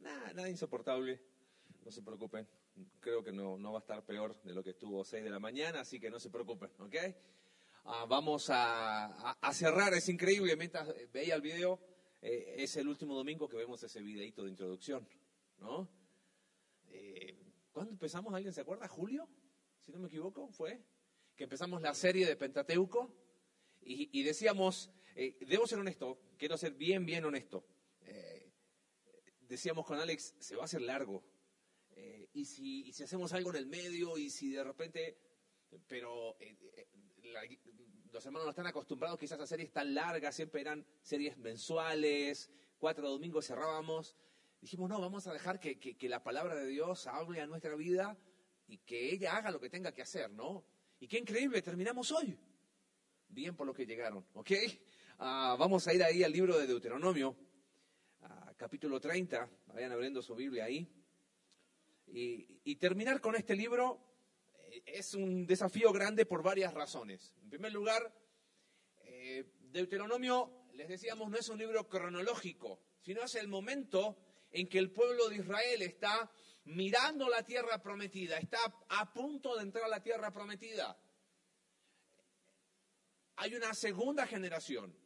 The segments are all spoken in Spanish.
Nada, nada insoportable. No se preocupen. Creo que no, no va a estar peor de lo que estuvo 6 de la mañana, así que no se preocupen, ¿ok? Ah, vamos a, a, cerrar, es increíble. Mientras veía el video, eh, es el último domingo que vemos ese videito de introducción, ¿no? Eh, ¿Cuándo empezamos? ¿Alguien se acuerda? ¿Julio? Si no me equivoco, fue. Que empezamos la serie de Pentateuco y, decíamos, eh, debo ser honesto, quiero ser bien, bien honesto. Decíamos con Alex, se va a hacer largo. y, si, y si hacemos algo en el medio y si de repente, pero los hermanos no están acostumbrados quizás a series tan largas, siempre eran series mensuales, cuatro domingos cerrábamos. Dijimos, no, vamos a dejar que, la palabra de Dios hable a nuestra vida y que ella haga lo que tenga que hacer, ¿no? Y qué increíble, terminamos hoy. Bien por lo que llegaron, ¿ok? Ah, vamos a ir ahí al libro de Deuteronomio, capítulo 30, vayan abriendo su Biblia ahí. y terminar con este libro es un desafío grande por varias razones. En primer lugar, eh, Deuteronomio, les decíamos, no es un libro cronológico, sino es el momento en que el pueblo de Israel está mirando la tierra prometida, está a punto de entrar a la tierra prometida. Hay una segunda generación.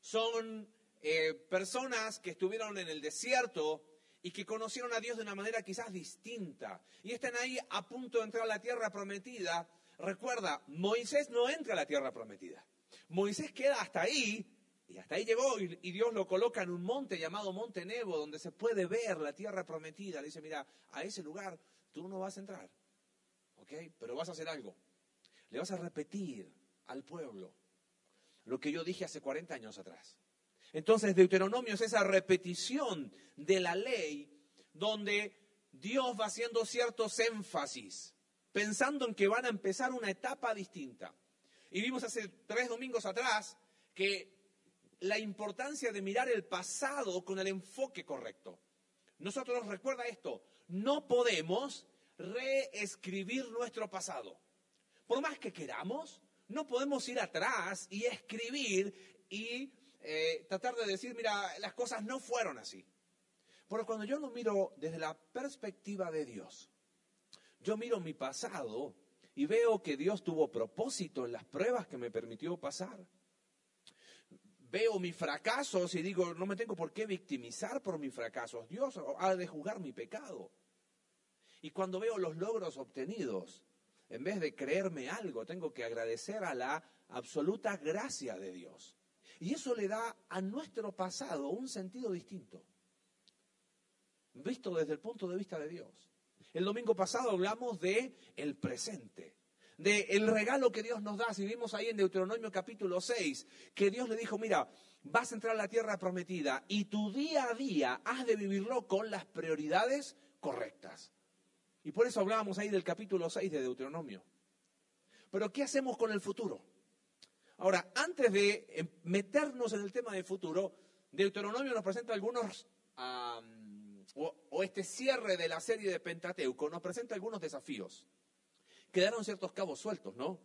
Son eh, personas que estuvieron en el desierto y que conocieron a Dios de una manera quizás distinta y están ahí a punto de entrar a la tierra prometida. Recuerda, Moisés no entra a la tierra prometida. Moisés queda hasta ahí y hasta ahí llegó y, Dios lo coloca en un monte llamado Monte Nebo donde se puede ver la tierra prometida. Le dice, mira, a ese lugar tú no vas a entrar, ¿ok? Pero vas a hacer algo. Le vas a repetir al pueblo lo que yo dije hace 40 años atrás. Entonces Deuteronomio es esa repetición de la ley donde Dios va haciendo ciertos énfasis, pensando en que van a empezar una etapa distinta. Y vimos hace tres domingos atrás que la importancia de mirar el pasado con el enfoque correcto. Nosotros, recuerda esto, no podemos reescribir nuestro pasado. Por más que queramos, no podemos ir atrás y escribir y eh, tratar de decir, mira, las cosas no fueron así. Pero cuando yo lo miro desde la perspectiva de Dios, yo miro mi pasado y veo que Dios tuvo propósito en las pruebas que me permitió pasar. Veo mis fracasos y digo, no me tengo por qué victimizar por mis fracasos. Dios ha de juzgar mi pecado. Y cuando veo los logros obtenidos, en vez de creerme algo, tengo que agradecer a la absoluta gracia de Dios. Y eso le da a nuestro pasado un sentido distinto, visto desde el punto de vista de Dios. El domingo pasado hablamos de el presente, de el regalo que Dios nos da. Si vimos ahí en Deuteronomio capítulo 6, que Dios le dijo, mira, vas a entrar a la tierra prometida y tu día a día has de vivirlo con las prioridades correctas. Y por eso hablábamos ahí del capítulo 6 de Deuteronomio. Pero ¿qué hacemos con el futuro? Ahora, antes de em, meternos en el tema del futuro, Deuteronomio nos presenta algunos, o, este cierre de la serie de Pentateuco, nos presenta algunos desafíos. Quedaron ciertos cabos sueltos, ¿no?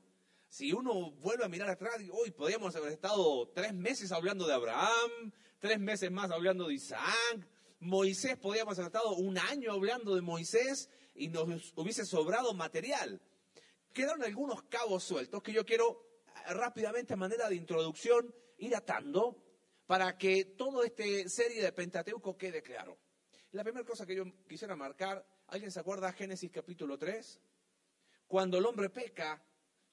Si uno vuelve a mirar atrás, hoy podríamos haber estado tres meses hablando de Abraham, tres meses más hablando de Isaac, Moisés podríamos haber estado un año hablando de Moisés y nos hubiese sobrado material. Quedaron algunos cabos sueltos que yo quiero rápidamente a manera de introducción ir atando para que toda esta serie de Pentateuco quede claro. La primera cosa que yo quisiera marcar, ¿alguien se acuerda Génesis capítulo 3? Cuando el hombre peca,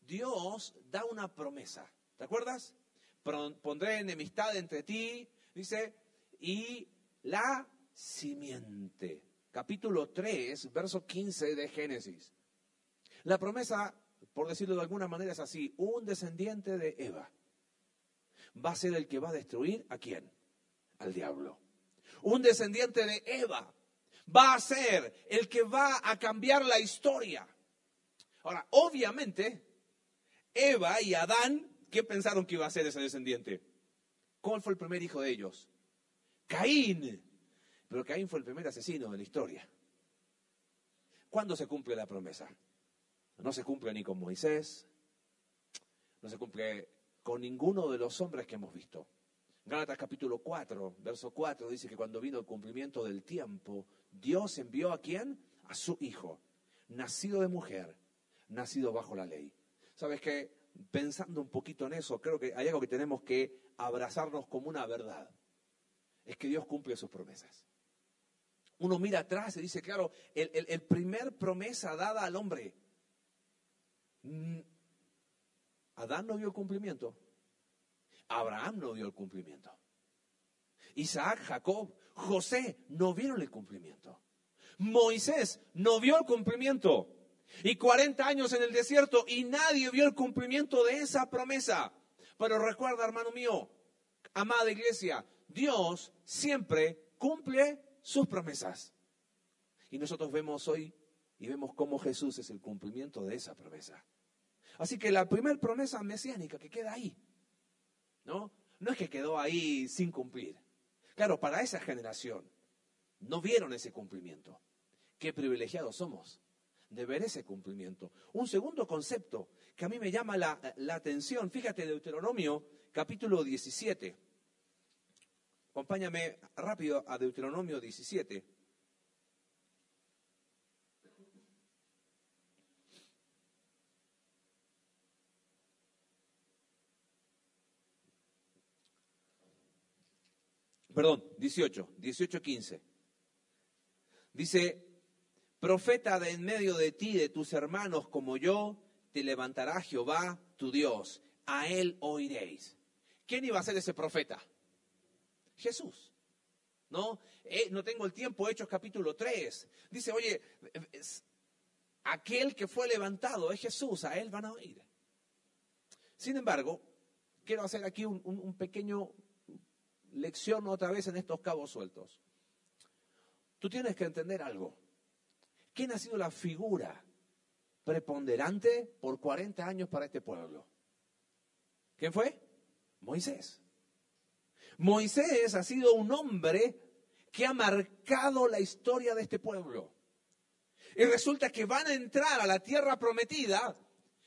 Dios da una promesa. ¿Te acuerdas? Pondré enemistad entre ti, dice, y la simiente. Capítulo 3, verso 15 de Génesis. La promesa por decirlo de alguna manera es así, un descendiente de Eva va a ser el que va a destruir a quién? Al diablo. Un descendiente de Eva va a ser el que va a cambiar la historia. Ahora, obviamente, Eva y Adán, ¿qué pensaron que iba a ser ese descendiente? ¿Cuál fue el primer hijo de ellos? Caín. Pero Caín fue el primer asesino de la historia. ¿Cuándo se cumple la promesa? No se cumple ni con Moisés, no se cumple con ninguno de los hombres que hemos visto. Gálatas capítulo 4, verso 4 dice que cuando vino el cumplimiento del tiempo, Dios envió a quién? A su Hijo, nacido de mujer, nacido bajo la ley. ¿Sabes qué? Pensando un poquito en eso, creo que hay algo que tenemos que abrazarnos como una verdad. Es que Dios cumple sus promesas. Uno mira atrás y dice, claro, el, el primer promesa dada al hombre. Mm, Adán no vio el cumplimiento. Abraham no vio el cumplimiento. Isaac, Jacob, José no vieron el cumplimiento. Moisés no vio el cumplimiento. Y 40 años en el desierto y nadie vio el cumplimiento de esa promesa. Pero recuerda, hermano mío, amada iglesia, Dios siempre cumple sus promesas. Y nosotros vemos hoy y vemos cómo Jesús es el cumplimiento de esa promesa. Así que la primera promesa mesiánica que queda ahí, ¿no? No es que quedó ahí sin cumplir. Claro, para esa generación no vieron ese cumplimiento. Qué privilegiados somos de ver ese cumplimiento. Un segundo concepto que a mí me llama la, la atención, fíjate, Deuteronomio capítulo 17. Acompáñame rápido a Deuteronomio 17. Perdón, 18, 18, 15. Dice, profeta de en medio de ti, de tus hermanos como yo, te levantará Jehová, tu Dios. A él oiréis. ¿Quién iba a ser ese profeta? Jesús. ¿No? Eh, no tengo el tiempo, Hechos capítulo 3. Dice, oye, aquel que fue levantado es Jesús, a él van a oír. Sin embargo, quiero hacer aquí un pequeño lección otra vez en estos cabos sueltos. Tú tienes que entender algo. ¿Quién ha sido la figura preponderante por 40 años para este pueblo? ¿Quién fue? Moisés. Moisés ha sido un hombre que ha marcado la historia de este pueblo. Y resulta que van a entrar a la tierra prometida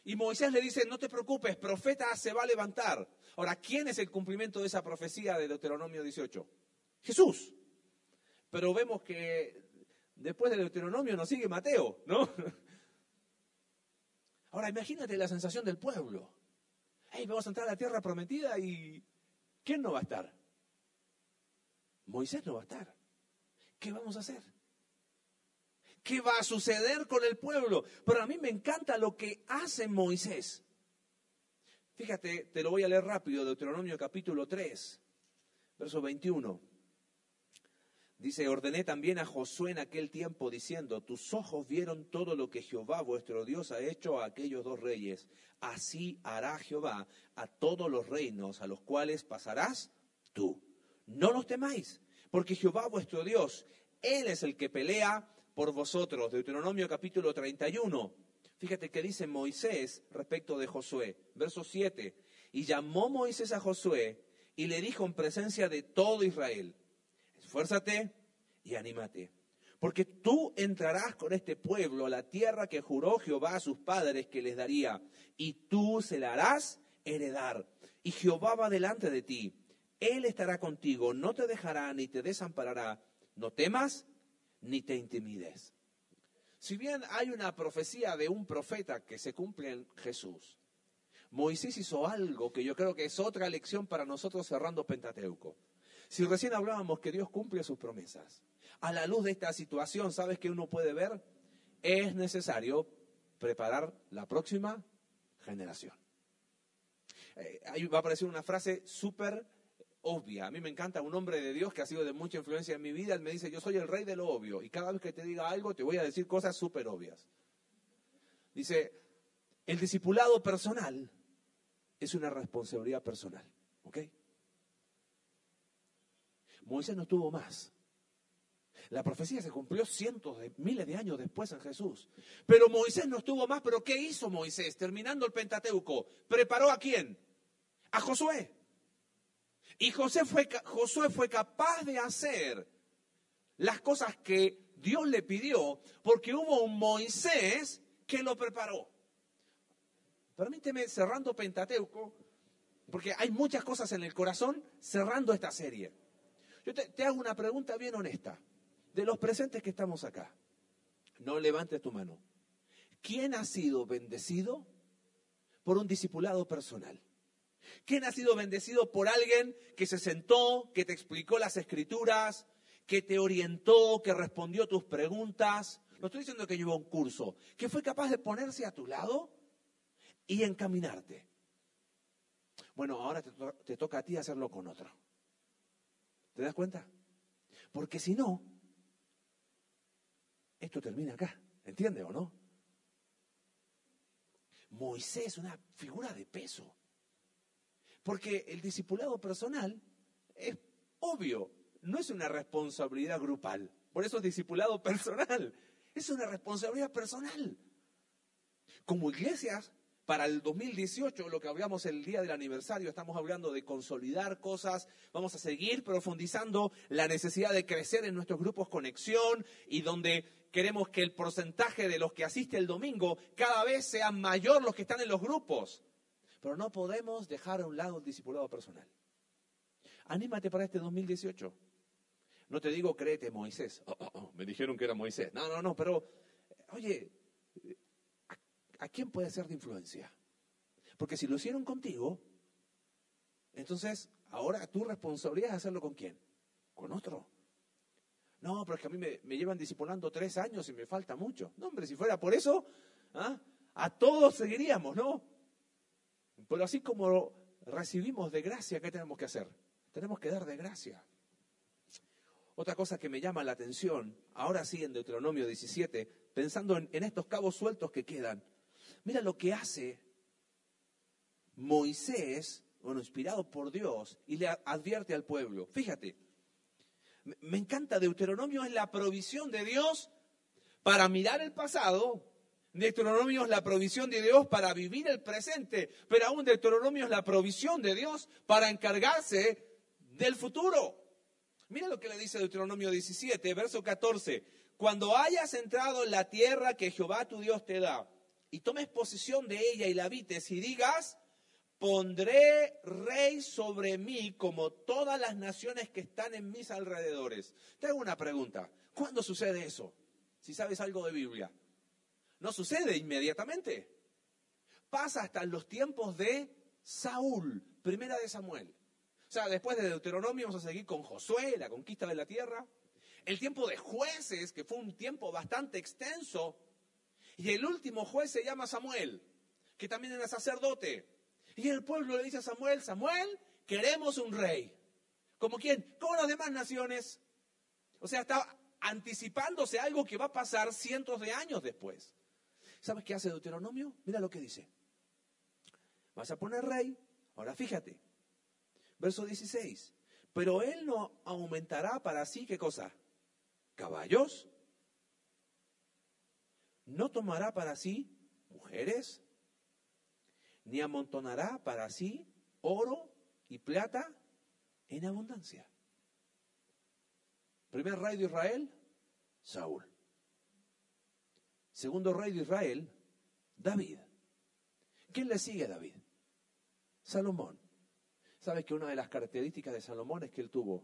y Moisés le dice, no te preocupes, profeta se va a levantar. Ahora, ¿quién es el cumplimiento de esa profecía de Deuteronomio 18? Jesús. Pero vemos que después de Deuteronomio nos sigue Mateo, ¿no? Ahora, imagínate la sensación del pueblo. Hey, vamos a entrar a la tierra prometida y ¿quién no va a estar? Moisés no va a estar. ¿Qué vamos a hacer? ¿Qué va a suceder con el pueblo? Pero a mí me encanta lo que hace Moisés. Fíjate, te lo voy a leer rápido, Deuteronomio capítulo 3, verso 21. Dice, ordené también a Josué en aquel tiempo diciendo, tus ojos vieron todo lo que Jehová vuestro Dios ha hecho a aquellos dos reyes. Así hará Jehová a todos los reinos a los cuales pasarás tú. No los temáis, porque Jehová vuestro Dios, Él es el que pelea por vosotros. Deuteronomio capítulo 31. Fíjate que dice Moisés respecto de Josué. Verso 7. Y llamó Moisés a Josué y le dijo en presencia de todo Israel, esfuérzate y anímate, porque tú entrarás con este pueblo a la tierra que juró Jehová a sus padres que les daría, y tú se la harás heredar. Y Jehová va delante de ti él estará contigo, no te dejará ni te desamparará. No temas ni te intimides. Si bien hay una profecía de un profeta que se cumple en Jesús, Moisés hizo algo que yo creo que es otra lección para nosotros cerrando Pentateuco. Si recién hablábamos que Dios cumple sus promesas, a la luz de esta situación, ¿sabes qué uno puede ver? Es necesario preparar la próxima generación. Eh, ahí va a aparecer una frase súper obvia. A mí me encanta un hombre de Dios que ha sido de mucha influencia en mi vida. Él me dice, yo soy el rey de lo obvio. Y cada vez que te diga algo, te voy a decir cosas súper obvias. Dice, el discipulado personal es una responsabilidad personal. ¿Ok? Moisés no tuvo más. La profecía se cumplió cientos de miles de años después en Jesús. Pero Moisés no estuvo más. ¿Pero qué hizo Moisés? Terminando el Pentateuco. ¿Preparó a quién? A Josué. Y José fue, Josué fue capaz de hacer las cosas que Dios le pidió porque hubo un Moisés que lo preparó. Permíteme, cerrando Pentateuco, porque hay muchas cosas en el corazón cerrando esta serie. Yo te, te hago una pregunta bien honesta. De los presentes que estamos acá, no levantes tu mano. ¿Quién ha sido bendecido por un discipulado personal? ¿Quién ha sido bendecido por alguien que se sentó, que te explicó las escrituras, que te orientó, que respondió tus preguntas? No estoy diciendo que llevó un curso, que fue capaz de ponerse a tu lado y encaminarte. Bueno, ahora te, to- te toca a ti hacerlo con otro. ¿Te das cuenta? Porque si no, esto termina acá. ¿Entiendes o no? Moisés, una figura de peso. Porque el discipulado personal es obvio, no es una responsabilidad grupal. Por eso es discipulado personal. Es una responsabilidad personal. Como iglesias, para el 2018, lo que hablamos el día del aniversario, estamos hablando de consolidar cosas, vamos a seguir profundizando la necesidad de crecer en nuestros grupos conexión y donde queremos que el porcentaje de los que asiste el domingo cada vez sea mayor los que están en los grupos. Pero no podemos dejar a un lado el discipulado personal. Anímate para este 2018. No te digo créete Moisés. Oh, oh, oh, me dijeron que era Moisés. No, no, no, pero oye, ¿a, a quién puede ser de influencia? Porque si lo hicieron contigo, entonces ahora tu responsabilidad es hacerlo con quién? Con otro. No, pero es que a mí me, me llevan discipulando tres años y me falta mucho. No, hombre, si fuera por eso, ¿ah? a todos seguiríamos, ¿no? Pero así como recibimos de gracia, ¿qué tenemos que hacer? Tenemos que dar de gracia. Otra cosa que me llama la atención, ahora sí en Deuteronomio 17, pensando en, estos cabos sueltos que quedan, mira lo que hace Moisés, bueno, inspirado por Dios, y le advierte al pueblo. Fíjate, me encanta Deuteronomio es la provisión de Dios para mirar el pasado. Deuteronomio es la provisión de Dios para vivir el presente, pero aún Deuteronomio es la provisión de Dios para encargarse del futuro. Mira lo que le dice Deuteronomio 17, verso 14. Cuando hayas entrado en la tierra que Jehová tu Dios te da, y tomes posesión de ella y la habites, y digas, pondré rey sobre mí como todas las naciones que están en mis alrededores. Te hago una pregunta. ¿Cuándo sucede eso? Si sabes algo de Biblia. No sucede inmediatamente. Pasa hasta los tiempos de Saúl, primera de Samuel. O sea, después de Deuteronomio vamos a seguir con Josué, la conquista de la tierra. El tiempo de jueces, que fue un tiempo bastante extenso. Y el último juez se llama Samuel, que también era sacerdote. Y el pueblo le dice a Samuel, Samuel, queremos un rey. ¿Como quién? Como las demás naciones. O sea, está anticipándose algo que va a pasar cientos de años después. ¿Sabes qué hace Deuteronomio? Mira lo que dice. Vas a poner rey. Ahora fíjate. Verso 16. Pero él no aumentará para sí, ¿qué cosa? Caballos. No tomará para sí mujeres. Ni amontonará para sí oro y plata en abundancia. Primer rey de Israel, Saúl. Segundo rey de Israel, David. ¿Quién le sigue a David? Salomón. ¿Sabes que una de las características de Salomón es que él tuvo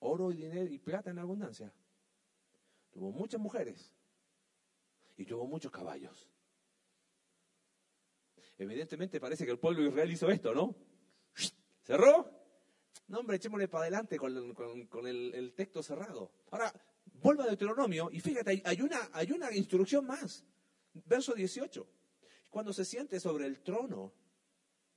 oro y dinero y plata en abundancia? Tuvo muchas mujeres y tuvo muchos caballos. Evidentemente parece que el pueblo de Israel hizo esto, ¿no? ¿Cerró? No, hombre, echémosle para adelante con, el, el texto cerrado. Ahora, vuelva a Deuteronomio y fíjate, hay- una, hay una instrucción más. Verso 18. Cuando se siente sobre el trono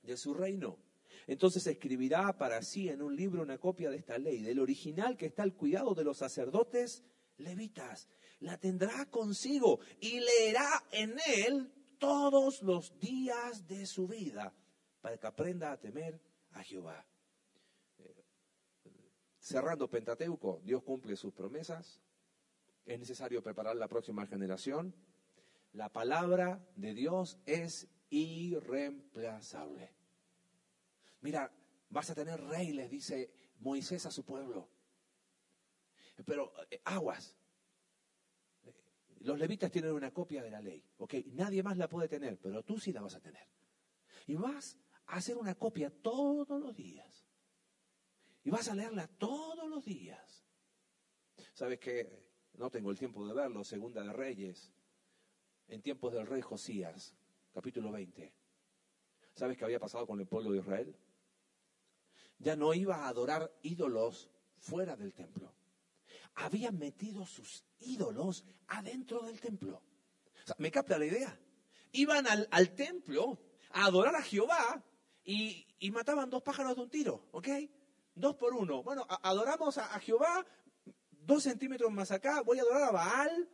de su reino, entonces escribirá para sí en un libro una copia de esta ley, del original que está al cuidado de los sacerdotes levitas. La tendrá consigo y leerá en él todos los días de su vida para que aprenda a temer a Jehová. Eh, Cerrando Pentateuco, Dios cumple sus promesas. Es necesario preparar la próxima generación. La palabra de Dios es irreemplazable. Mira, vas a tener rey, les dice Moisés a su pueblo. Pero eh, aguas. Los levitas tienen una copia de la ley, ¿ok? Nadie más la puede tener, pero tú sí la vas a tener. Y vas a hacer una copia todos los días. Y vas a leerla todos los días. ¿Sabes qué? No tengo el tiempo de verlo, Segunda de Reyes, en tiempos del rey Josías, capítulo 20. ¿Sabes qué había pasado con el pueblo de Israel? Ya no iba a adorar ídolos fuera del templo. Habían metido sus ídolos adentro del templo. ¿Me capta la idea? Iban al, templo a adorar a Jehová y, mataban dos pájaros de un tiro, ¿ok? Dos por uno. Bueno, adoramos a, Jehová dos centímetros más acá, voy a adorar a Baal,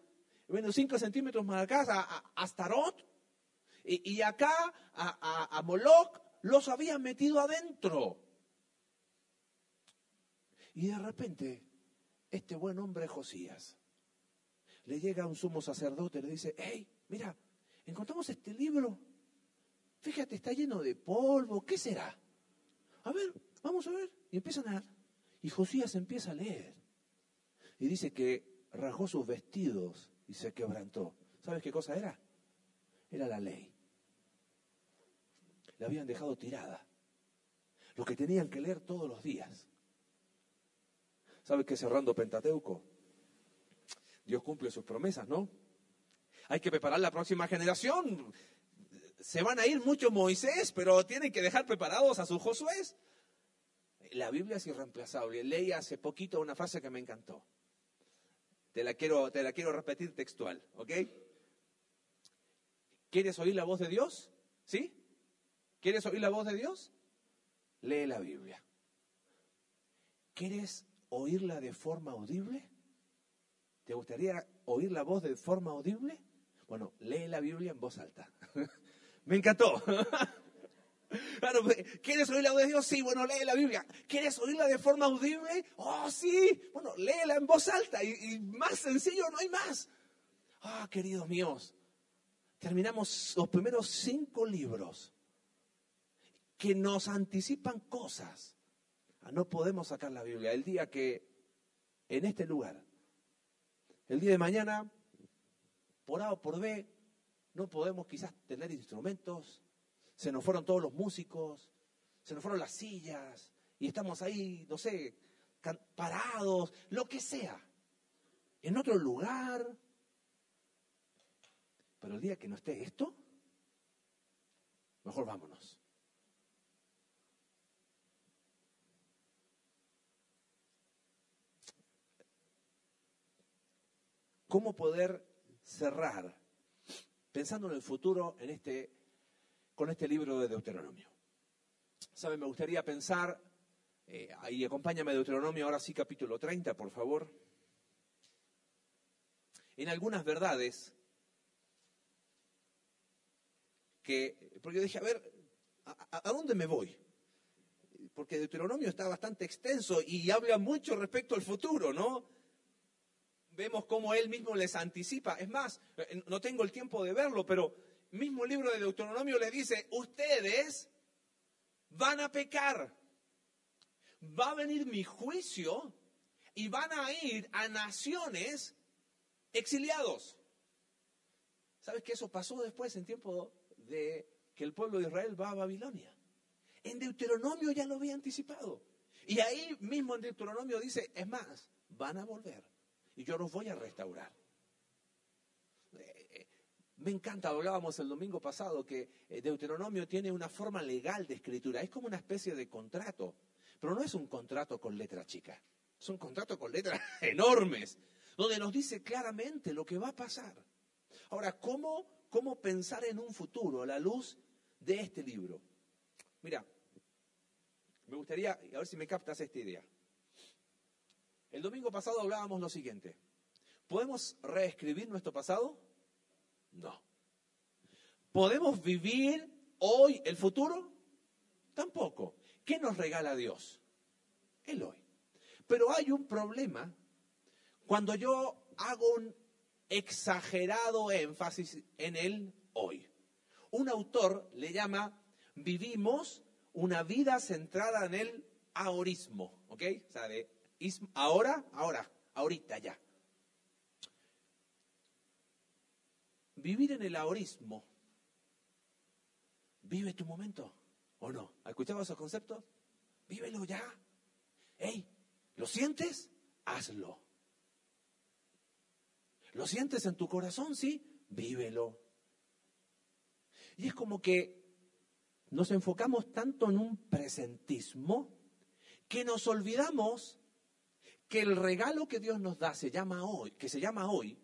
bueno, cinco centímetros más acá, a, Astarot, y, acá a, Moloch los habían metido adentro. Y de repente, este buen hombre Josías le llega a un sumo sacerdote y le dice, hey, mira, encontramos este libro, fíjate, está lleno de polvo, ¿qué será? A ver, vamos a ver. Y empiezan a... Y Josías empieza a leer. Y dice que rajó sus vestidos y se quebrantó. ¿Sabes qué cosa era? Era la ley. La habían dejado tirada. Lo que tenían que leer todos los días. ¿Sabes qué cerrando Pentateuco? Dios cumple sus promesas, ¿no? Hay que preparar la próxima generación. Se van a ir muchos Moisés, pero tienen que dejar preparados a sus Josué. La Biblia es irreemplazable. Leí hace poquito una frase que me encantó. Te la quiero, te la quiero repetir textual, ¿ok? ¿Quieres oír la voz de Dios? ¿Sí? ¿Quieres oír la voz de Dios? Lee la Biblia. ¿Quieres oírla de forma audible? ¿Te gustaría oír la voz de forma audible? Bueno, lee la Biblia en voz alta. Me encantó. Pues, ¿quieres oír la voz de Dios? Sí, bueno, lee la Biblia. ¿Quieres oírla de forma audible? Oh, sí. Bueno, léela en voz alta y, más sencillo no hay más. Ah, queridos míos, terminamos los primeros cinco libros que nos anticipan cosas. Ah, no podemos sacar la Biblia. El día que en este lugar, el día de mañana, por A o por B, no podemos quizás tener instrumentos, se nos fueron todos los músicos, se nos fueron las sillas y estamos ahí, no sé, parados, lo que sea, en otro lugar. Pero el día que no esté esto, mejor vámonos. ¿Cómo poder cerrar pensando en el futuro en este con este libro de Deuteronomio. ¿Saben? Me gustaría pensar, eh, y acompáñame Deuteronomio, ahora sí capítulo 30, por favor, en algunas verdades que, porque dije, a ver, ¿a, dónde me voy? Porque Deuteronomio está bastante extenso y habla mucho respecto al futuro, ¿no? Vemos cómo él mismo les anticipa. Es más, eh, no tengo el tiempo de verlo, pero mismo libro de Deuteronomio le dice, ustedes van a pecar, va a venir mi juicio y van a ir a naciones exiliados. ¿Sabes que eso pasó después en tiempo de que el pueblo de Israel va a Babilonia? En Deuteronomio ya lo había anticipado. Y ahí mismo en Deuteronomio dice, es más, van a volver y yo los voy a restaurar. Me encanta, hablábamos el domingo pasado que eh, Deuteronomio tiene una forma legal de escritura, es como una especie de contrato, pero no es un contrato con letra chica, es un contrato con letras enormes, donde nos dice claramente lo que va a pasar. Ahora, ¿cómo, cómo pensar en un futuro a la luz de este libro? Mira, me gustaría, a ver si me captas esta idea. El domingo pasado hablábamos lo siguiente. ¿Podemos reescribir nuestro pasado? No. ¿Podemos vivir hoy el futuro? Tampoco. ¿Qué nos regala Dios? El hoy. Pero hay un problema cuando yo hago un exagerado énfasis en el hoy. Un autor le llama vivimos una vida centrada en el ahorismo, ¿ok? O sea, de ahora, ahora, ahorita ya. Vivir en el ahorismo. Vive tu momento. ¿O no? ¿Has escuchado esos conceptos? Vívelo ya. ¡Ey! ¿Lo sientes? Hazlo. ¿Lo sientes en tu corazón? Sí, vívelo. Y es como que nos enfocamos tanto en un presentismo que nos olvidamos que el regalo que Dios nos da se llama hoy, que se llama hoy,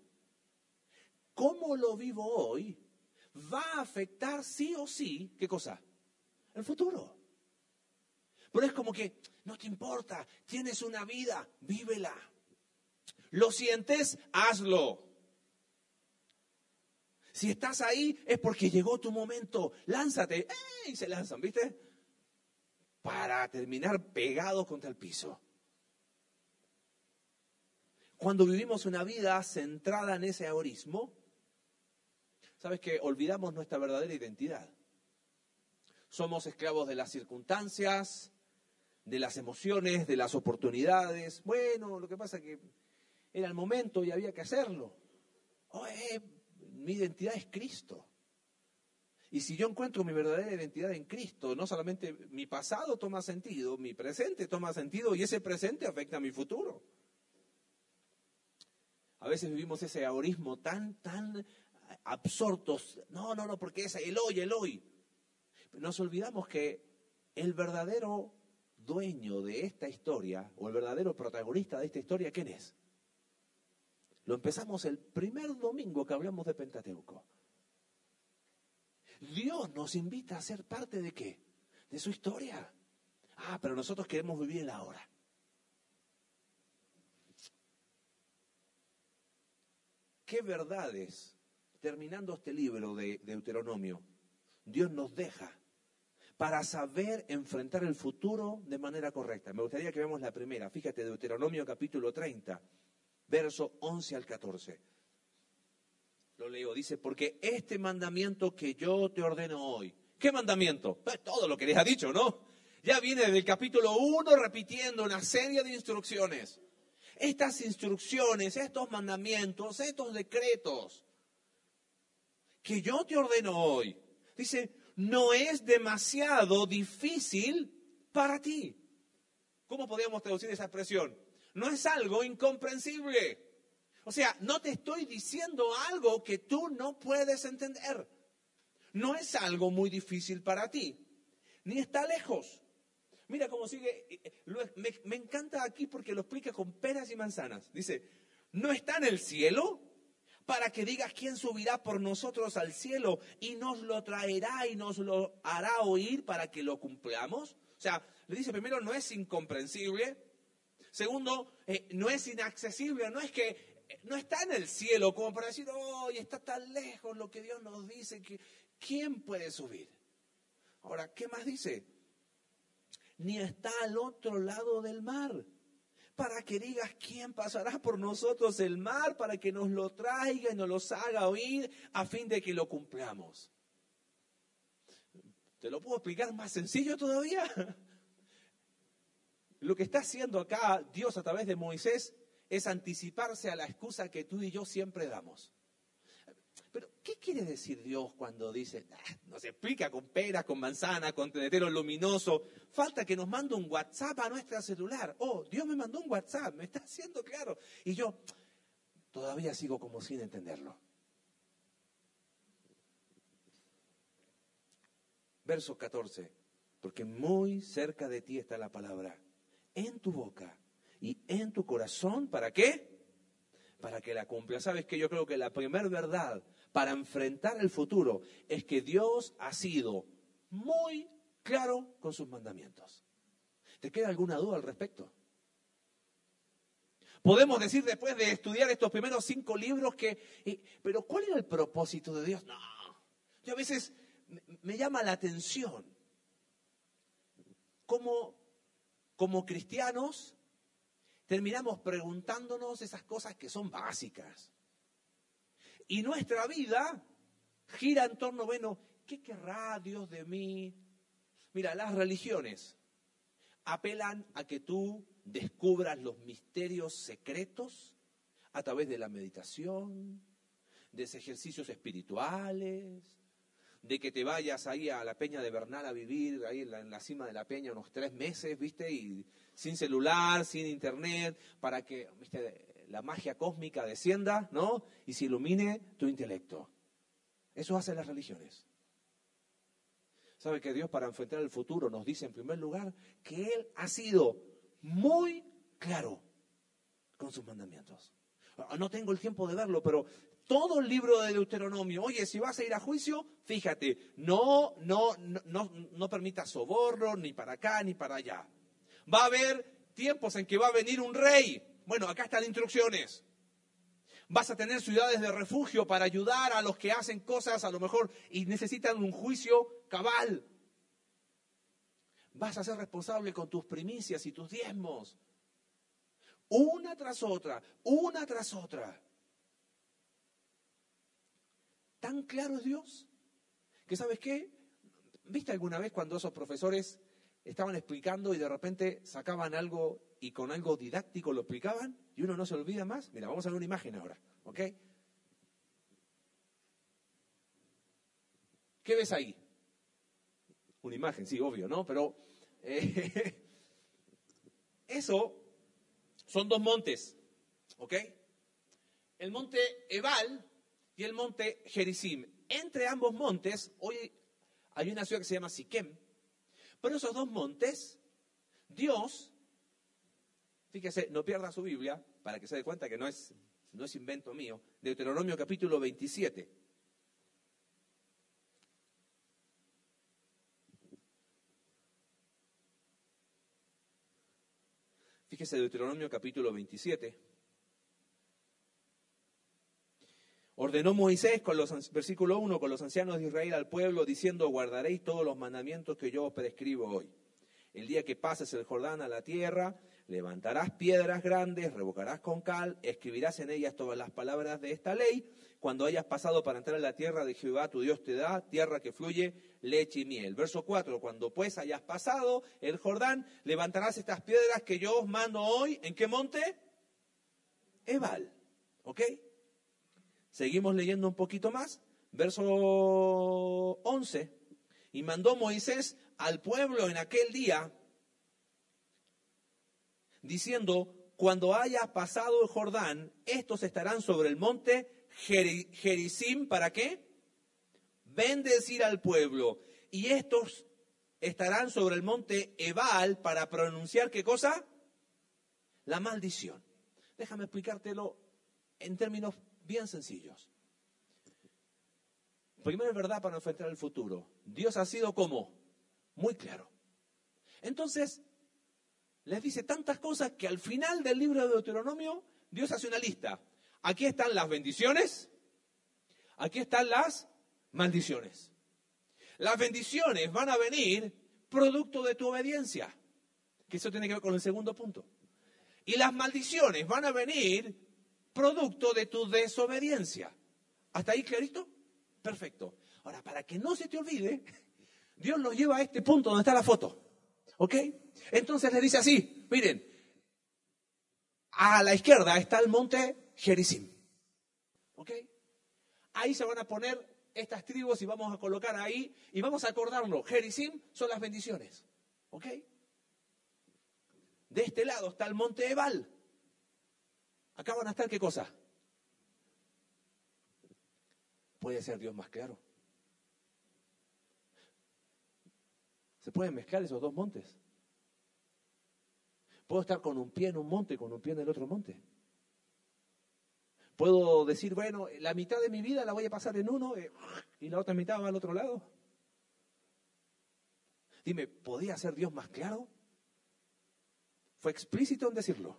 cómo lo vivo hoy, va a afectar sí o sí, ¿qué cosa? El futuro. Pero es como que, no te importa, tienes una vida, vívela. Lo sientes, hazlo. Si estás ahí es porque llegó tu momento. Lánzate. Y se lanzan, ¿viste? Para terminar pegados contra el piso. Cuando vivimos una vida centrada en ese agorismo, sabes que olvidamos nuestra verdadera identidad. Somos esclavos de las circunstancias, de las emociones, de las oportunidades. Bueno, lo que pasa es que era el momento y había que hacerlo. mi identidad es Cristo. Y si yo encuentro mi verdadera identidad en Cristo, no solamente mi pasado toma sentido, mi presente toma sentido y ese presente afecta a mi futuro. A veces vivimos ese agorismo tan, tan absortos. No, no, no, porque es el hoy, el hoy. Nos olvidamos que el verdadero dueño de esta historia, o el verdadero protagonista de esta historia, ¿quién es? Lo empezamos el primer domingo que hablamos de Pentateuco. Dios nos invita a ser parte de qué? De su historia. Ah, pero nosotros queremos vivir en la hora. ¿Qué verdades, terminando este libro de Deuteronomio, Dios nos deja para saber enfrentar el futuro de manera correcta? Me gustaría que veamos la primera. Fíjate, Deuteronomio capítulo 30 verso 11 al 14. Lo leo, dice, porque este mandamiento que yo te ordeno hoy, ¿qué mandamiento? Pues todo lo que les ha dicho, ¿no? Ya viene del capítulo 1 repitiendo una serie de instrucciones. Estas instrucciones, estos mandamientos, estos decretos que yo te ordeno hoy, dice, no es demasiado difícil para ti. ¿Cómo podríamos traducir esa expresión? no es algo incomprensible. O sea, no te estoy diciendo algo que tú no puedes entender. No es algo muy difícil para ti, ni está lejos. Mira cómo sigue, eh, eh, me, encanta aquí porque lo explica con peras y manzanas. Dice, no está en el cielo para que digas quién subirá por nosotros al cielo y nos lo traerá y nos lo hará oír para que lo cumplamos. O sea, le dice primero, no es incomprensible, Segundo, eh, no es inaccesible, no es que eh, no está en el cielo como para decir, oh, está tan lejos lo que Dios nos dice, que ¿quién puede subir? Ahora, ¿qué más dice? Ni está al otro lado del mar, para que digas quién pasará por nosotros el mar, para que nos lo traiga y nos los haga oír, a fin de que lo cumplamos. ¿Te lo puedo explicar más sencillo todavía? Lo que está haciendo acá Dios a través de Moisés es anticiparse a la excusa que tú y yo siempre damos. Pero, ¿qué quiere decir Dios cuando dice, ah, nos explica con peras, con manzana, con tenetero luminoso? Falta que nos mande un WhatsApp a nuestra celular. Oh, Dios me mandó un WhatsApp, me está haciendo claro. Y yo todavía sigo como sin entenderlo. Verso 14, porque muy cerca de ti está la palabra en tu boca y en tu corazón. ¿Para qué? Para que la cumpla. ¿Sabes que Yo creo que la primera verdad para enfrentar el futuro es que Dios ha sido muy claro con sus mandamientos. ¿Te queda alguna duda al respecto? Podemos decir después de estudiar estos primeros cinco libros que, pero ¿cuál era el propósito de Dios? No, yo a veces me llama la atención cómo como cristianos terminamos preguntándonos esas cosas que son básicas. Y nuestra vida gira en torno, bueno, ¿qué querrá Dios de mí? Mira, las religiones apelan a que tú descubras los misterios secretos a través de la meditación, de ejercicios espirituales, de que te vayas ahí a la peña de Bernal a vivir, ahí en la, en la cima de la peña unos tres meses, ¿viste? Y sin celular, sin internet, para que, ¿viste? La magia cósmica descienda, ¿no? Y se ilumine tu intelecto. Eso hacen las religiones. ¿Sabe que Dios para enfrentar el futuro nos dice en primer lugar que Él ha sido muy claro con sus mandamientos? No tengo el tiempo de verlo, pero todo el libro de Deuteronomio, oye, si vas a ir a juicio, fíjate, no, no, no, no, soborno ni para acá ni para allá. Va a haber tiempos en que va a venir un rey. Bueno, acá están las instrucciones. Vas a tener ciudades de refugio para ayudar a los que hacen cosas a lo mejor y necesitan un juicio cabal. Vas a ser responsable con tus primicias y tus diezmos. Una tras otra, una tras otra. Tan claro es Dios que sabes qué, ¿viste alguna vez cuando esos profesores estaban explicando y de repente sacaban algo y con algo didáctico lo explicaban y uno no se olvida más? Mira, vamos a ver una imagen ahora, ¿ok? ¿Qué ves ahí? Una imagen, sí, obvio, ¿no? Pero eh, eso son dos montes, ¿ok? El monte Ebal y el monte Gerizim. Entre ambos montes, hoy hay una ciudad que se llama Siquem, pero esos dos montes, Dios, fíjese, no pierda su Biblia para que se dé cuenta que no es, no es invento mío, Deuteronomio capítulo 27. Fíjese Deuteronomio capítulo 27. Ordenó Moisés con los versículo 1 con los ancianos de Israel al pueblo diciendo guardaréis todos los mandamientos que yo os prescribo hoy. El día que pases el Jordán a la tierra, levantarás piedras grandes, revocarás con cal, escribirás en ellas todas las palabras de esta ley. Cuando hayas pasado para entrar a la tierra de Jehová, tu Dios te da, tierra que fluye leche y miel. Verso 4, cuando pues hayas pasado el Jordán, levantarás estas piedras que yo os mando hoy. ¿En qué monte? Ebal. ¿Ok? Seguimos leyendo un poquito más. Verso 11. Y mandó Moisés al pueblo en aquel día, diciendo, cuando haya pasado el Jordán, estos estarán sobre el monte Gerizim, ¿para qué? Bendecir al pueblo. Y estos estarán sobre el monte Ebal para pronunciar qué cosa? La maldición. Déjame explicártelo en términos bien sencillos. Primero es verdad para enfrentar el futuro. Dios ha sido como muy claro. Entonces, les dice tantas cosas que al final del libro de Deuteronomio, Dios hace una lista. Aquí están las bendiciones, aquí están las maldiciones. Las bendiciones van a venir producto de tu obediencia, que eso tiene que ver con el segundo punto. Y las maldiciones van a venir producto de tu desobediencia. ¿Hasta ahí clarito? Perfecto. Ahora, para que no se te olvide, Dios nos lleva a este punto donde está la foto. ¿Ok? Entonces le dice así, miren, a la izquierda está el monte Gerizim. ¿Ok? Ahí se van a poner estas tribus y vamos a colocar ahí y vamos a acordarlo. Gerizim son las bendiciones. ¿Ok? De este lado está el monte Ebal. Acá van a estar qué cosa? ¿Puede ser Dios más claro? ¿Se pueden mezclar esos dos montes? ¿Puedo estar con un pie en un monte y con un pie en el otro monte? ¿Puedo decir, bueno, la mitad de mi vida la voy a pasar en uno eh, y la otra mitad va al otro lado? Dime, ¿podía ser Dios más claro? Fue explícito en decirlo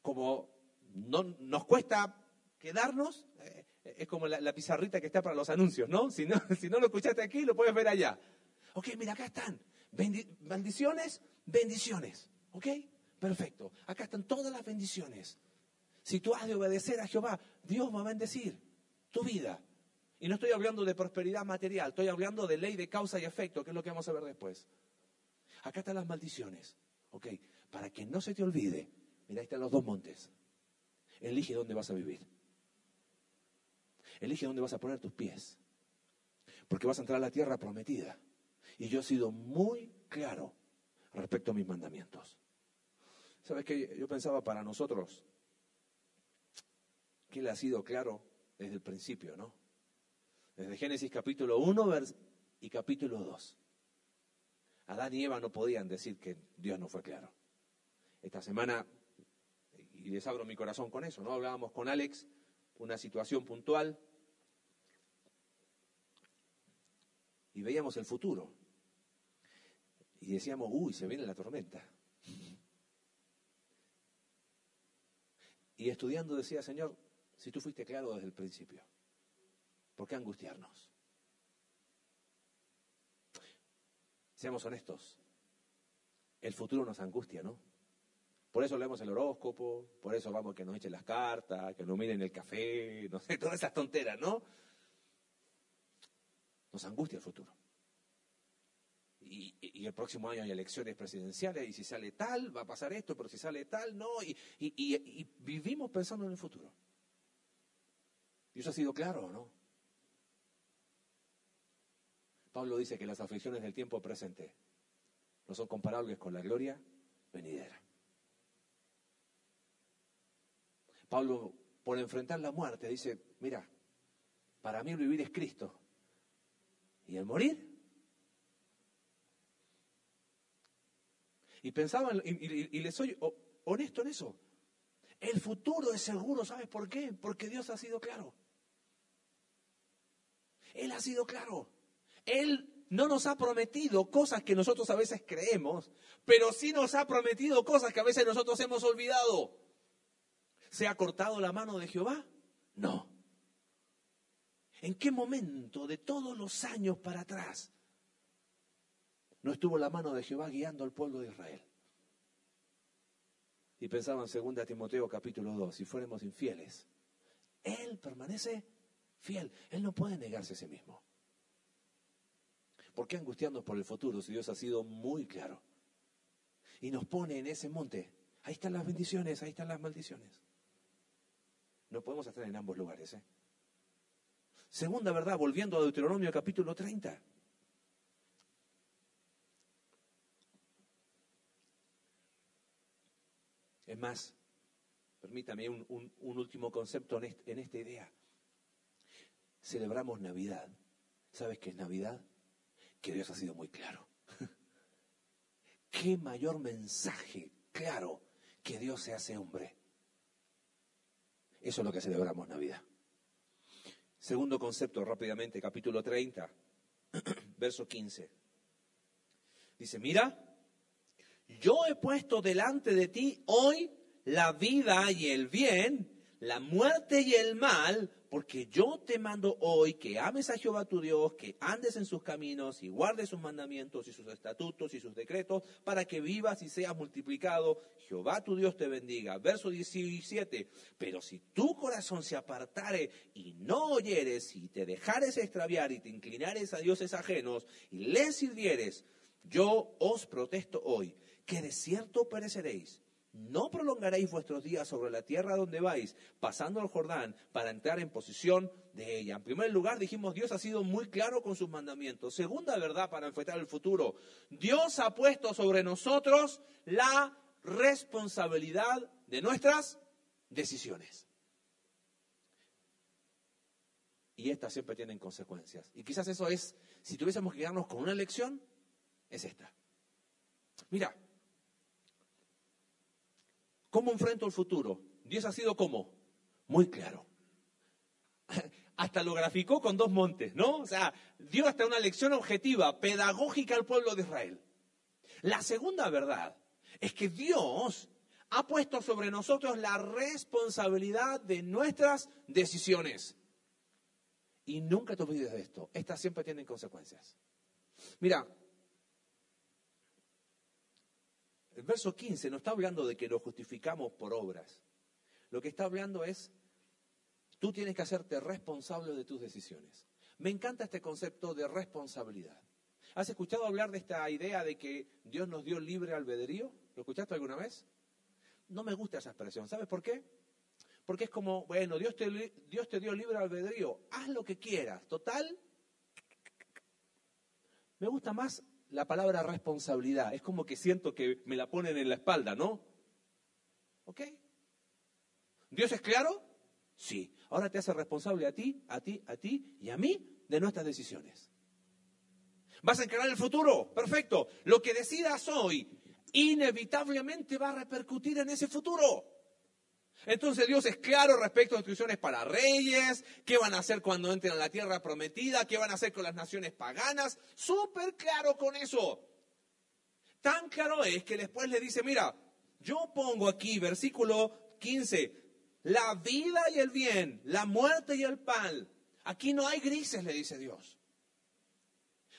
como no, nos cuesta quedarnos, eh, es como la, pizarrita que está para los anuncios, ¿no? Si, ¿no? si no lo escuchaste aquí, lo puedes ver allá. Ok, mira, acá están. bendiciones, bendiciones. ¿Ok? Perfecto. Acá están todas las bendiciones. Si tú has de obedecer a Jehová, Dios va a bendecir tu vida. Y no estoy hablando de prosperidad material, estoy hablando de ley de causa y efecto, que es lo que vamos a ver después. Acá están las maldiciones. ¿Ok? Para que no se te olvide Mira, ahí están los dos montes. Elige dónde vas a vivir. Elige dónde vas a poner tus pies. Porque vas a entrar a la tierra prometida. Y yo he sido muy claro respecto a mis mandamientos. ¿Sabes qué? Yo pensaba para nosotros que Él ha sido claro desde el principio, ¿no? Desde Génesis capítulo 1 y capítulo 2. Adán y Eva no podían decir que Dios no fue claro. Esta semana, y les abro mi corazón con eso, ¿no? Hablábamos con Alex, una situación puntual, y veíamos el futuro. Y decíamos, uy, se viene la tormenta. Y estudiando decía, Señor, si tú fuiste claro desde el principio, ¿por qué angustiarnos? Seamos honestos, el futuro nos angustia, ¿no? Por eso leemos el horóscopo, por eso vamos a que nos echen las cartas, que nos miren el café, no sé, todas esas tonteras, ¿no? Nos angustia el futuro. Y, el próximo año hay elecciones presidenciales y si sale tal, va a pasar esto, pero si sale tal, no. Y, y vivimos pensando en el futuro. ¿Y eso ha sido claro o no? Pablo dice que las aflicciones del tiempo presente no son comparables con la gloria venidera. Pablo, por enfrentar la muerte, dice, mira, para mí vivir es Cristo. ¿Y el morir? Y pensaba, y, y, le soy honesto en eso. El futuro es seguro, ¿sabes por qué? Porque Dios ha sido claro. Él ha sido claro. Él no nos ha prometido cosas que nosotros a veces creemos, pero sí nos ha prometido cosas que a veces nosotros hemos olvidado. ¿Se ha cortado la mano de Jehová? No. ¿En qué momento de todos los años para atrás no estuvo la mano de Jehová guiando al pueblo de Israel? Y pensaba en 2 Timoteo capítulo 2, si fuéramos infieles, Él permanece fiel, Él no puede negarse a sí mismo. ¿Por qué angustiarnos por el futuro si Dios ha sido muy claro? Y nos pone en ese monte. Ahí están las bendiciones, ahí están las maldiciones. No podemos estar en ambos lugares. ¿eh? Segunda verdad, volviendo a Deuteronomio capítulo 30. Es más, permítame un, último concepto en, en esta idea. Celebramos Navidad. ¿Sabes qué es Navidad? Que Dios ha sido muy claro. ¿Qué mayor mensaje claro que Dios se hace hombre? Eso es lo que celebramos Navidad. Segundo concepto, rápidamente, capítulo 30, verso 15. Dice, mira, yo he puesto delante de ti hoy la vida y el bien, la muerte y el mal, porque yo te mando hoy que ames a Jehová tu Dios, que andes en sus caminos y guardes sus mandamientos y sus estatutos y sus decretos, para que vivas y seas multiplicado. Jehová tu Dios te bendiga. Verso 17. Pero si tu corazón se apartare y no oyeres y te dejares extraviar y te inclinares a dioses ajenos y les sirvieres, yo os protesto hoy que de cierto pereceréis no prolongaréis vuestros días sobre la tierra donde vais, pasando el Jordán, para entrar en posición de ella. En primer lugar, dijimos, Dios ha sido muy claro con sus mandamientos. Segunda verdad para enfrentar el futuro, Dios ha puesto sobre nosotros la responsabilidad de nuestras decisiones. Y estas siempre tienen consecuencias. Y quizás eso es, si tuviésemos que quedarnos con una lección, es esta. Mira, ¿Cómo enfrento el futuro? Dios ha sido como muy claro. Hasta lo graficó con dos montes, ¿no? O sea, dio hasta una lección objetiva, pedagógica al pueblo de Israel. La segunda verdad es que Dios ha puesto sobre nosotros la responsabilidad de nuestras decisiones. Y nunca te olvides de esto. Estas siempre tienen consecuencias. Mira, El verso 15 no está hablando de que lo justificamos por obras. Lo que está hablando es, tú tienes que hacerte responsable de tus decisiones. Me encanta este concepto de responsabilidad. ¿Has escuchado hablar de esta idea de que Dios nos dio libre albedrío? ¿Lo escuchaste alguna vez? No me gusta esa expresión. ¿Sabes por qué? Porque es como, bueno, Dios te, Dios te dio libre albedrío. Haz lo que quieras. Total, Me gusta más la palabra responsabilidad. Es como que siento que me la ponen en la espalda, ¿no? ¿Ok? ¿Dios es claro? Sí. Ahora te hace responsable a ti, a ti, a ti y a mí de nuestras decisiones. ¿Vas a encarar el futuro? Perfecto. Lo que decidas hoy inevitablemente va a repercutir en ese futuro. Entonces Dios es claro respecto a instrucciones para reyes, qué van a hacer cuando entren a la tierra prometida, qué van a hacer con las naciones paganas, súper claro con eso. Tan claro es que después le dice, mira, yo pongo aquí, versículo 15, la vida y el bien, la muerte y el pan. Aquí no hay grises, le dice Dios.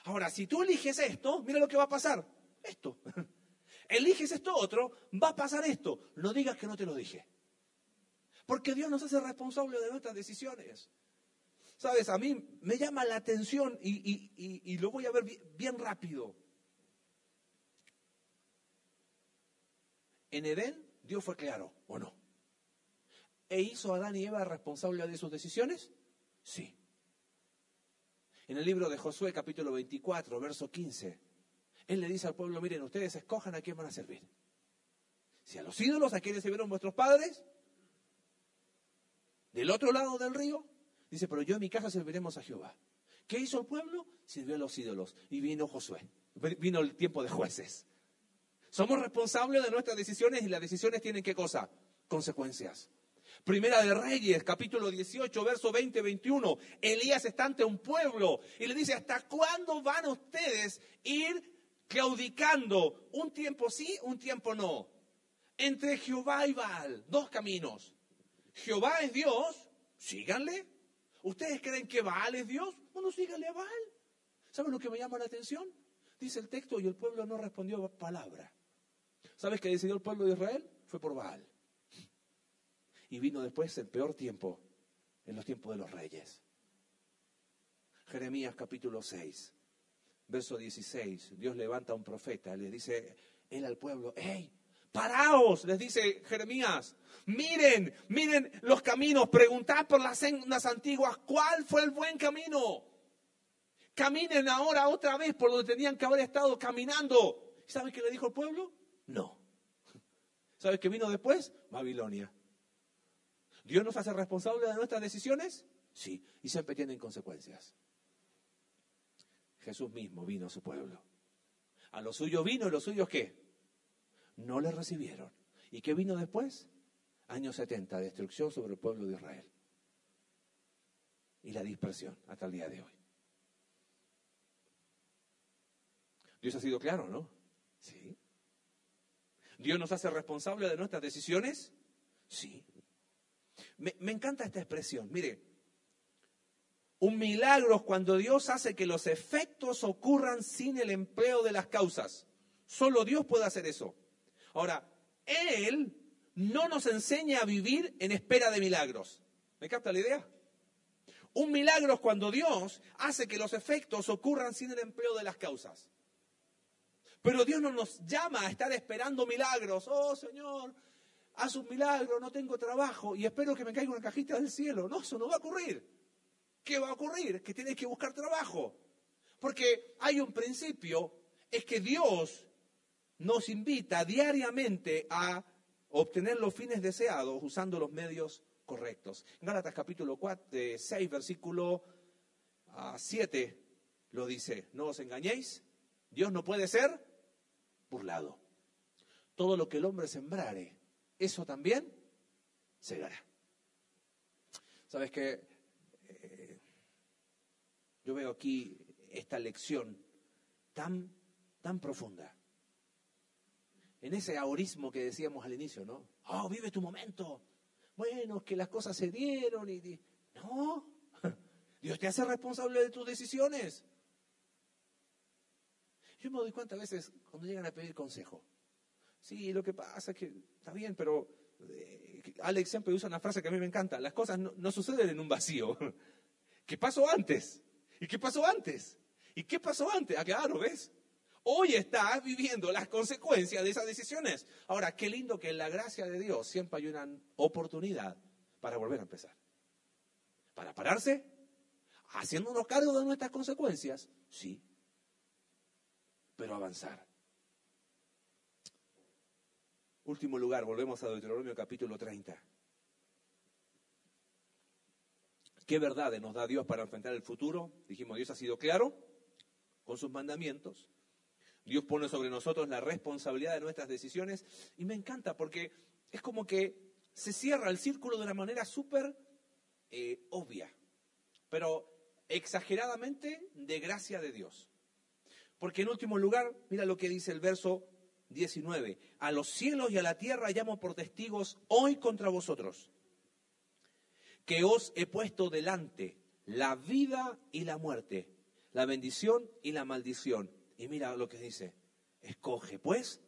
Ahora, si tú eliges esto, mira lo que va a pasar. Esto. Eliges esto otro, va a pasar esto. No digas que no te lo dije. Porque Dios nos hace responsables de nuestras decisiones. Sabes, a mí me llama la atención y, lo voy a ver bien, rápido. En Edén, Dios fue claro, ¿o no? ¿E hizo a Adán y Eva responsables de sus decisiones? Sí. En el libro de Josué, capítulo 24, verso 15, él le dice al pueblo, miren, ustedes escojan a quién van a servir. Si a los ídolos, a quienes sirvieron vuestros padres, del otro lado del río, dice, pero yo en mi casa serviremos a Jehová. ¿Qué hizo el pueblo? Sirvió a los ídolos. Y vino Josué. Vino el tiempo de jueces. Somos responsables de nuestras decisiones y las decisiones tienen qué cosa? Consecuencias. Primera de Reyes, capítulo 18, verso 20, 21. Elías está ante un pueblo y le dice, ¿hasta cuándo van ustedes ir claudicando? Un tiempo sí, un tiempo no. Entre Jehová y Baal, dos caminos. Jehová es Dios, síganle. ¿Ustedes creen que Baal es Dios? Bueno, síganle a Baal. ¿Saben lo que me llama la atención? Dice el texto, y el pueblo no respondió palabra. ¿Sabes qué decidió el pueblo de Israel? Fue por Baal. Y vino después el peor tiempo, en los tiempos de los reyes. Jeremías capítulo 6, verso 16. Dios levanta a un profeta, le dice él al pueblo, ¡Ey! Paraos, les dice Jeremías. Miren, miren los caminos. Preguntad por las sendas antiguas cuál fue el buen camino. Caminen ahora otra vez por donde tenían que haber estado caminando. ¿Sabes qué le dijo el pueblo? No. ¿Sabes qué vino después? Babilonia. ¿Dios nos hace responsables de nuestras decisiones? Sí, y siempre tienen consecuencias. Jesús mismo vino a su pueblo. A lo suyo vino y los suyos qué? No le recibieron. ¿Y qué vino después? Años 70, destrucción sobre el pueblo de Israel. Y la dispersión hasta el día de hoy. Dios ha sido claro, ¿no? Sí. ¿Dios nos hace responsable de nuestras decisiones? Sí. Me, me, encanta esta expresión. Mire, un milagro es cuando Dios hace que los efectos ocurran sin el empleo de las causas. Solo Dios puede hacer eso. Ahora, Él no nos enseña a vivir en espera de milagros. ¿Me capta la idea? Un milagro es cuando Dios hace que los efectos ocurran sin el empleo de las causas. Pero Dios no nos llama a estar esperando milagros. Oh Señor, haz un milagro, no tengo trabajo y espero que me caiga una cajita del cielo. No, eso no va a ocurrir. ¿Qué va a ocurrir? Que tienes que buscar trabajo. Porque hay un principio, es que Dios nos invita diariamente a obtener los fines deseados usando los medios correctos. En Gálatas capítulo 4, 6, versículo 7 ah, lo dice, no os engañéis, Dios no puede ser burlado. Todo lo que el hombre sembrare, eso también segará. Sabes que eh, yo veo aquí esta lección tan, tan profunda en ese ahorismo que decíamos al inicio, ¿no? Oh, vive tu momento. Bueno, que las cosas se dieron y... No, Dios te hace responsable de tus decisiones. Yo me doy cuenta a veces cuando llegan a pedir consejo. Sí, lo que pasa es que está bien, pero eh, Alex siempre usa una frase que a mí me encanta. Las cosas no, suceden en un vacío. ¿Qué pasó antes? ¿Y qué pasó antes? ¿Y qué pasó antes? Ah, claro, ¿ves? Hoy estás viviendo las consecuencias de esas decisiones. Ahora, qué lindo que en la gracia de Dios siempre hay una oportunidad para volver a empezar. Para pararse, haciéndonos cargo de nuestras consecuencias, sí. pero avanzar. Último lugar, volvemos a Deuteronomio capítulo 30. ¿Qué verdades nos da Dios para enfrentar el futuro? Dijimos, Dios ha sido claro con sus mandamientos. Dios pone sobre nosotros la responsabilidad de nuestras decisiones y me encanta porque es como que se cierra el círculo de una manera súper eh, obvia, pero exageradamente de gracia de Dios. Porque en último lugar, mira lo que dice el verso 19, a los cielos y a la tierra llamo por testigos hoy contra vosotros, que os he puesto delante la vida y la muerte, la bendición y la maldición. Y mira lo que dice, escoge pues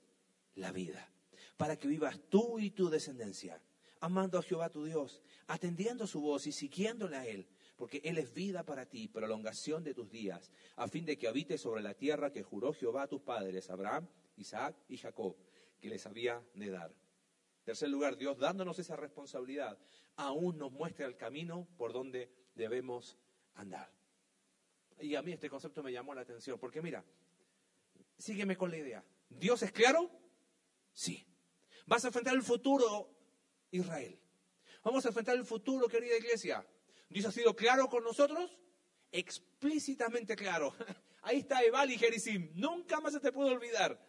la vida, para que vivas tú y tu descendencia, amando a Jehová tu Dios, atendiendo su voz y siguiéndole a Él, porque Él es vida para ti, prolongación de tus días, a fin de que habites sobre la tierra que juró Jehová a tus padres, Abraham, Isaac y Jacob, que les había de dar. Tercer lugar, Dios dándonos esa responsabilidad, aún nos muestra el camino por donde debemos andar. Y a mí este concepto me llamó la atención, porque mira, sígueme con la idea. ¿Dios es claro? Sí. ¿Vas a enfrentar el futuro, Israel? ¿Vamos a enfrentar el futuro, querida iglesia? ¿Dios ha sido claro con nosotros? Explícitamente claro. Ahí está Ebal y Gerizim. Nunca más se te puede olvidar.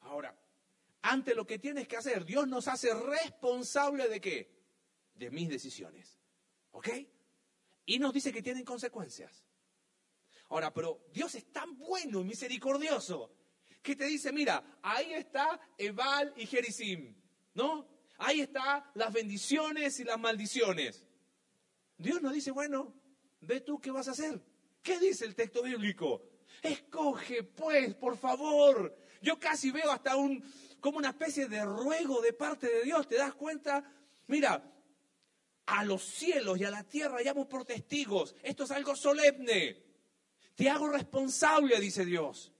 Ahora, ante lo que tienes que hacer, Dios nos hace responsable de qué? De mis decisiones. ¿Ok? Y nos dice que tienen consecuencias. Ahora, pero Dios es tan bueno y misericordioso que te dice, mira, ahí está Ebal y Gerizim, ¿no? Ahí están las bendiciones y las maldiciones. Dios nos dice, bueno, ve tú qué vas a hacer. ¿Qué dice el texto bíblico? Escoge, pues, por favor. Yo casi veo hasta un, como una especie de ruego de parte de Dios. ¿Te das cuenta? Mira, a los cielos y a la tierra llamo por testigos. Esto es algo solemne. Te hago responsable, dice Dios.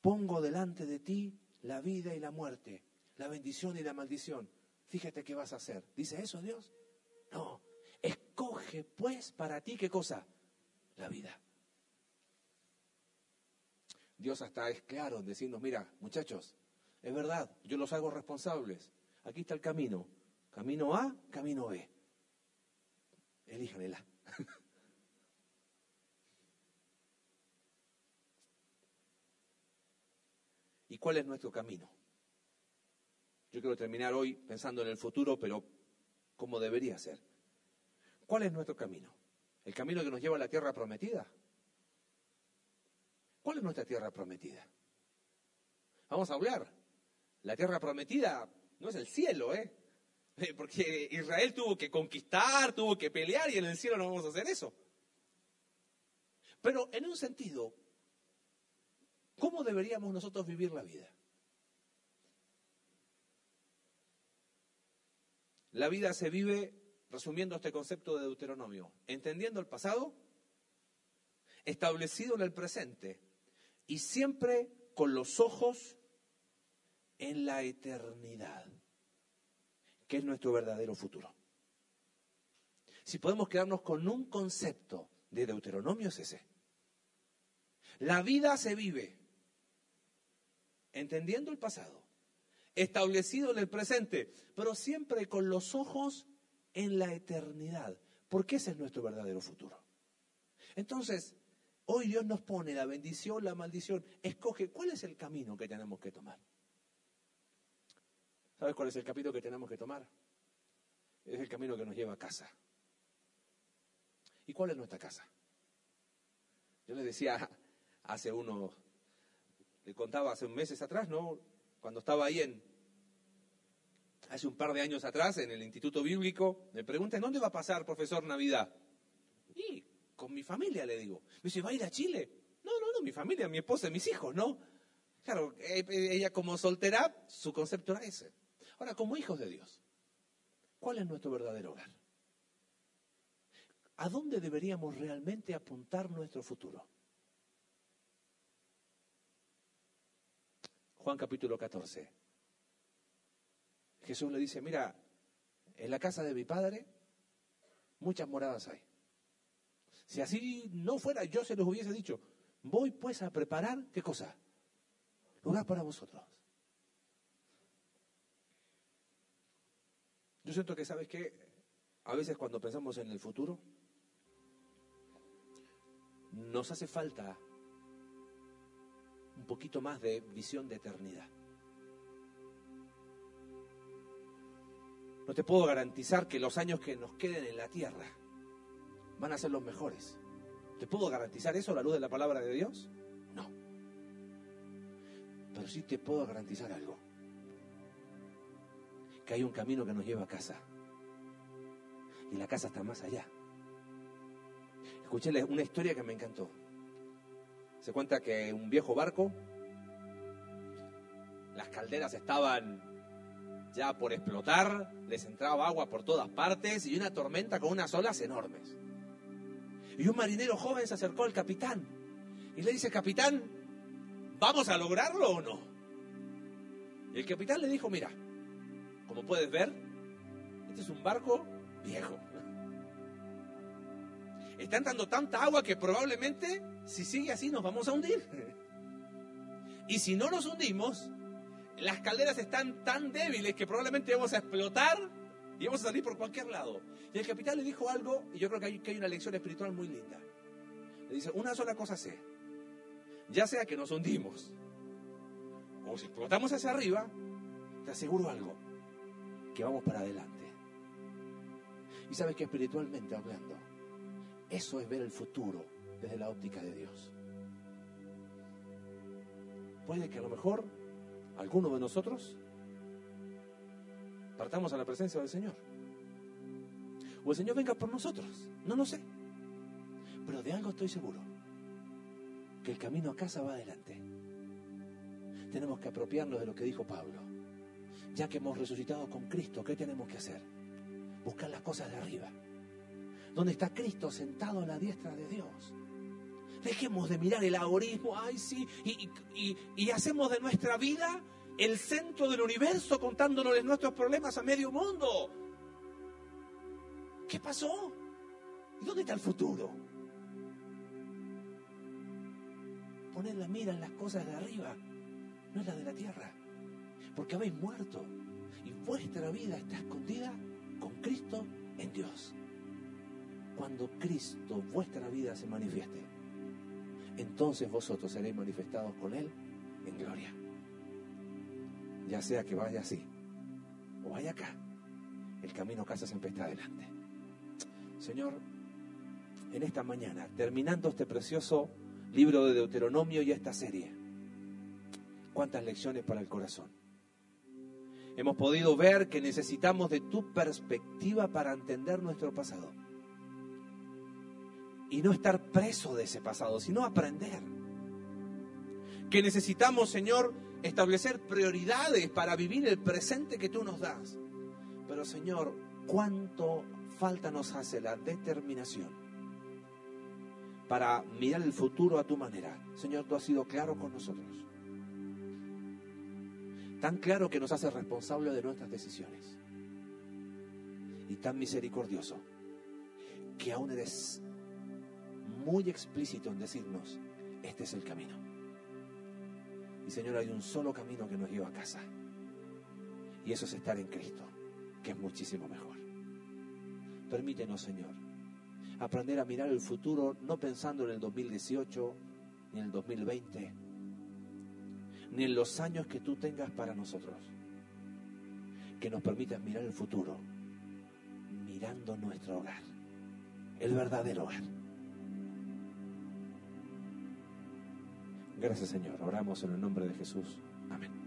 Pongo delante de ti la vida y la muerte, la bendición y la maldición. Fíjate qué vas a hacer. ¿Dice eso Dios? No. Escoge pues para ti qué cosa? La vida. Dios hasta es claro en decirnos, mira, muchachos, es verdad, yo los hago responsables. Aquí está el camino. Camino A, camino B. Elíjanela. ¿Y cuál es nuestro camino? Yo quiero terminar hoy pensando en el futuro, pero ¿cómo debería ser? ¿Cuál es nuestro camino? ¿El camino que nos lleva a la tierra prometida? ¿Cuál es nuestra tierra prometida? Vamos a hablar. La tierra prometida no es el cielo, ¿eh? Porque Israel tuvo que conquistar, tuvo que pelear y en el cielo no vamos a hacer eso. Pero en un sentido, ¿cómo deberíamos nosotros vivir la vida? La vida se vive, resumiendo este concepto de Deuteronomio, entendiendo el pasado, establecido en el presente y siempre con los ojos en la eternidad, que es nuestro verdadero futuro. Si podemos quedarnos con un concepto de Deuteronomio es ese. La vida se vive entendiendo el pasado, establecido en el presente, pero siempre con los ojos en la eternidad, porque ese es nuestro verdadero futuro. Entonces, hoy Dios nos pone la bendición, la maldición, escoge cuál es el camino que tenemos que tomar. ¿Sabes cuál es el camino que tenemos que tomar? Es el camino que nos lleva a casa. ¿Y cuál es nuestra casa? Yo le decía hace unos, le contaba hace meses atrás, ¿no? cuando estaba ahí en, hace un par de años atrás, en el Instituto Bíblico, me preguntan, ¿dónde va a pasar, profesor, Navidad? Y con mi familia, le digo. Me dice, ¿va a ir a Chile? No, no, no, mi familia, mi esposa mis hijos, ¿no? Claro, eh, eh, ella como soltera, su concepto era ese. Ahora, como hijos de Dios, ¿cuál es nuestro verdadero hogar? ¿A dónde deberíamos realmente apuntar nuestro futuro? Juan capítulo 14. Jesús le dice, mira, en la casa de mi padre muchas moradas hay. Si así no fuera, yo se los hubiese dicho, voy pues a preparar, ¿qué cosa? Lugar para vosotros. Yo siento que, ¿sabes qué? A veces cuando pensamos en el futuro, nos hace falta un poquito más de visión de eternidad. No te puedo garantizar que los años que nos queden en la tierra van a ser los mejores. ¿Te puedo garantizar eso a la luz de la palabra de Dios? No. Pero sí te puedo garantizar algo. Que hay un camino que nos lleva a casa. Y la casa está más allá. Escuché una historia que me encantó. Se cuenta que un viejo barco, las calderas estaban ya por explotar, les entraba agua por todas partes y una tormenta con unas olas enormes. Y un marinero joven se acercó al capitán y le dice, capitán, ¿vamos a lograrlo o no? Y el capitán le dijo, mira, como puedes ver, este es un barco viejo. Está entrando tanta agua que probablemente, si sigue así, nos vamos a hundir. Y si no nos hundimos, las calderas están tan débiles que probablemente vamos a explotar y vamos a salir por cualquier lado. Y el capitán le dijo algo, y yo creo que hay, una lección espiritual muy linda. Le dice, una sola cosa sé, ya sea que nos hundimos, o si explotamos hacia arriba, te aseguro algo, que vamos para adelante. Y sabes que espiritualmente hablando, eso es ver el futuro desde la óptica de Dios. Puede que a lo mejor alguno de nosotros partamos a la presencia del Señor. O el Señor venga por nosotros. No lo sé. Pero de algo estoy seguro. Que el camino a casa va adelante. Tenemos que apropiarnos de lo que dijo Pablo. Ya que hemos resucitado con Cristo, ¿qué tenemos que hacer? Buscar las cosas de arriba. Donde está Cristo sentado a la diestra de Dios. Dejemos de mirar el agorismo, ay sí, y, hacemos de nuestra vida el centro del universo contándonos nuestros problemas a medio mundo. ¿Qué pasó? ¿Y dónde está el futuro? Poner la mira en las cosas de arriba, no en la de la tierra. Porque habéis muerto y vuestra vida está escondida con Cristo en Dios. Cuando Cristo, vuestra vida, se manifieste, entonces vosotros seréis manifestados con Él en gloria ya sea que vaya así o vaya acá, el camino a casa siempre está adelante. Señor, en esta mañana, terminando este precioso libro de Deuteronomio y esta serie, cuántas lecciones para el corazón. Hemos podido ver que necesitamos de tu perspectiva para entender nuestro pasado. Y no estar preso de ese pasado, sino aprender. Que necesitamos, Señor, establecer prioridades para vivir el presente que tú nos das. Pero Señor, ¿cuánto falta nos hace la determinación para mirar el futuro a tu manera? Señor, tú has sido claro con nosotros. Tan claro que nos hace responsables de nuestras decisiones. Y tan misericordioso que aún eres muy explícito en decirnos, este es el camino. Y Señor, hay un solo camino que nos lleva a casa. Y eso es estar en Cristo, que es muchísimo mejor. Permítenos, Señor, aprender a mirar el futuro no pensando en el 2018, ni en el 2020, ni en los años que tú tengas para nosotros. Que nos permitas mirar el futuro mirando nuestro hogar, el verdadero hogar. Gracias Señor. Oramos en el nombre de Jesús. Amén.